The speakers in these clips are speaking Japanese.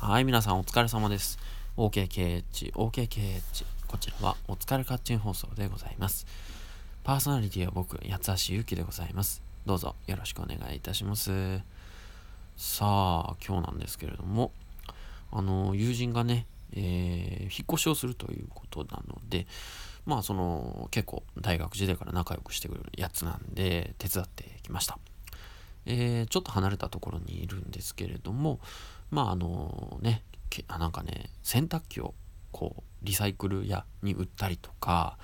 はい、皆さんお疲れ様です。OKKH、OKKH。こちらはお疲れカッチン放送でございます。パーソナリティは僕、八橋ゆうきでございます。どうぞよろしくお願いいたします。さあ、今日なんですけれども、あの、友人がね、えー引っ越しをするということなので、まあ、その、結構大学時代から仲良くしてくれるやつなんで、手伝ってきました。えーちょっと離れたところにいるんですけれどもまああのねなんかね洗濯機をこうリサイクル屋に売ったりとか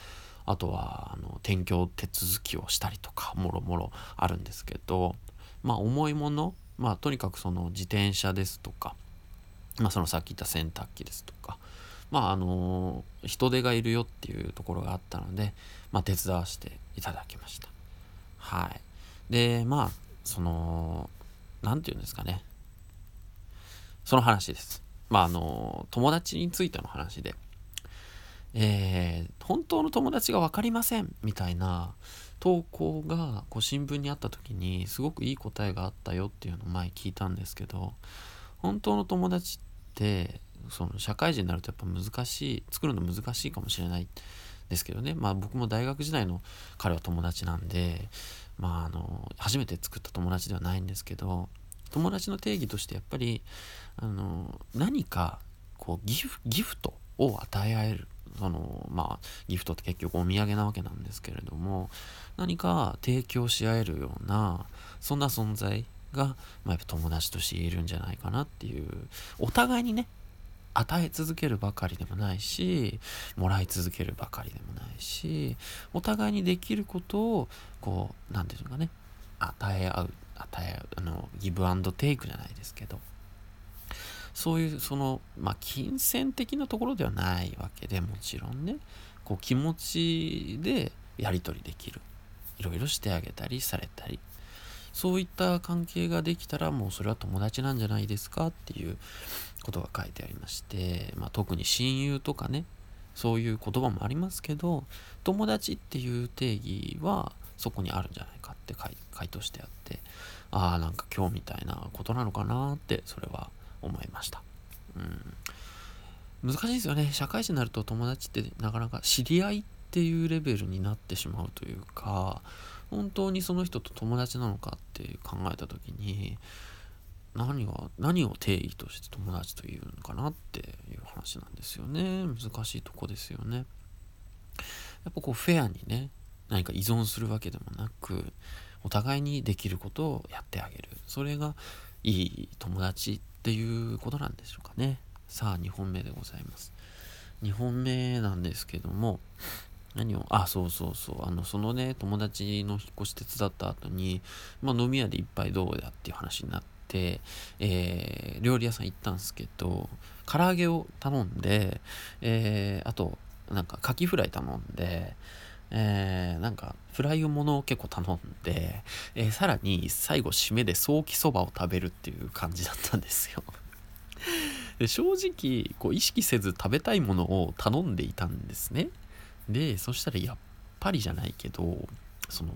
あとはあの転居手続きをしたりとかもろもろあるんですけどまあ重いものまあとにかくその自転車ですとかまあそのさっき言った洗濯機ですとかまああの人手がいるよっていうところがあったのでまあ手伝わせていただきました。はい。でまあその何て言うんですかね。その話です。まああの友達についての話で。えー本当の友達が分かりませんみたいな投稿がこう新聞にあった時にすごくいい答えがあったよっていうのを前聞いたんですけど本当の友達ってその社会人になるとやっぱ難しい作るの難しいかもしれない。ですけどね。まあ僕も大学時代の彼は友達なんでまああの初めて作った友達ではないんですけど友達の定義としてやっぱりあの何かこうギフギフトを与え合えるそのまあギフトって結局お土産なわけなんですけれども何か提供し合えるようなそんな存在が、まあ、やっぱ友達としているんじゃないかなっていうお互いにね与え続けるばかりでもないしもらい続けるばかりでもないしお互いにできることをこう何て言うのかね与え合う与え合うあのギブアンドテイクじゃないですけどそういうそのまあ金銭的なところではないわけでもちろんねこう気持ちでやり取りできる。いろいろしてあげたりされたり。そういった関係ができたらもうそれは友達なんじゃないですかっていうことが書いてありまして、まあ、特に親友とかねそういう言葉もありますけど友達っていう定義はそこにあるんじゃないかって回回答してあってああなんか今日みたいなことなのかなってそれは思いました。うん、難しいですよね社会人になると友達ってなかなか知り合いっていうレベルになってしまうというか本当にその人と友達なのかって考えた時に何が何を定義として友達というのかなっていう話なんですよね。難しいとこですよね。やっぱこうフェアにね何か依存するわけでもなくお互いにできることをやってあげる。それがいい友達っていうことなんでしょうかね。さあ2本目でございます。2本目なんですけども何をあそうそうそう。あのそのね友達の引っ越し手伝った後に、まあ、飲み屋で一杯どうだっていう話になって、えー料理屋さん行ったんですけど唐揚げを頼んで、えーあとなんかカキフライ頼んでえーなんかフライものを結構頼んで、えーさらに最後締めでソーキそばを食べるっていう感じだったんですよ。で正直こう意識せず食べたいものを頼んでいたんですね。でそしたらやっぱりじゃないけどその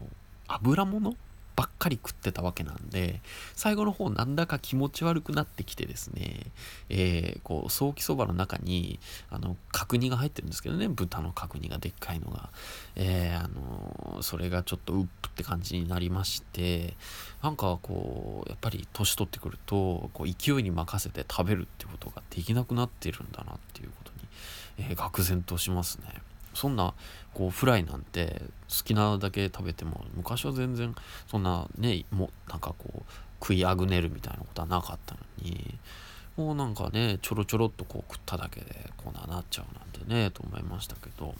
油物ばっかり食ってたわけなんで最後の方なんだか気持ち悪くなってきてですねえーこうソーキそばの中にあの角煮が入ってるんですけどね豚の角煮がでっかいのが。えーあのそれがちょっとウップって感じになりましてなんかこうやっぱり年取ってくるとこう勢いに任せて食べるってことができなくなってるんだなっていうことに、えー愕然としますね。そんなこうフライなんて好きなだけ食べても昔は全然そんなねもなんかこう食いあぐねるみたいなことはなかったのにもうなんかねちょろちょろっとこう食っただけでこんななっちゃうなんてねと思いましたけど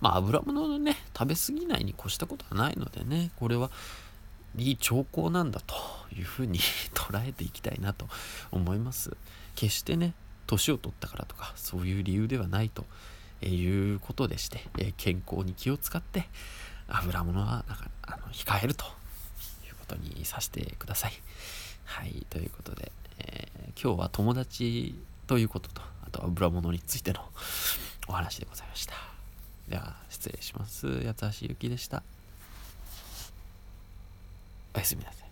まあ油物のね食べ過ぎないに越したことはないのでねこれはいい兆候なんだというふうに 捉えていきたいなと思います。決してね年を取ったからとかそういう理由ではないということでして、え健康に気を使って油物はなんかあの控えるということにさせてください。はいということで、えー今日は友達ということとあとは油物についてのお話でございました。では失礼します。八橋ゆきでした。おやすみなさい。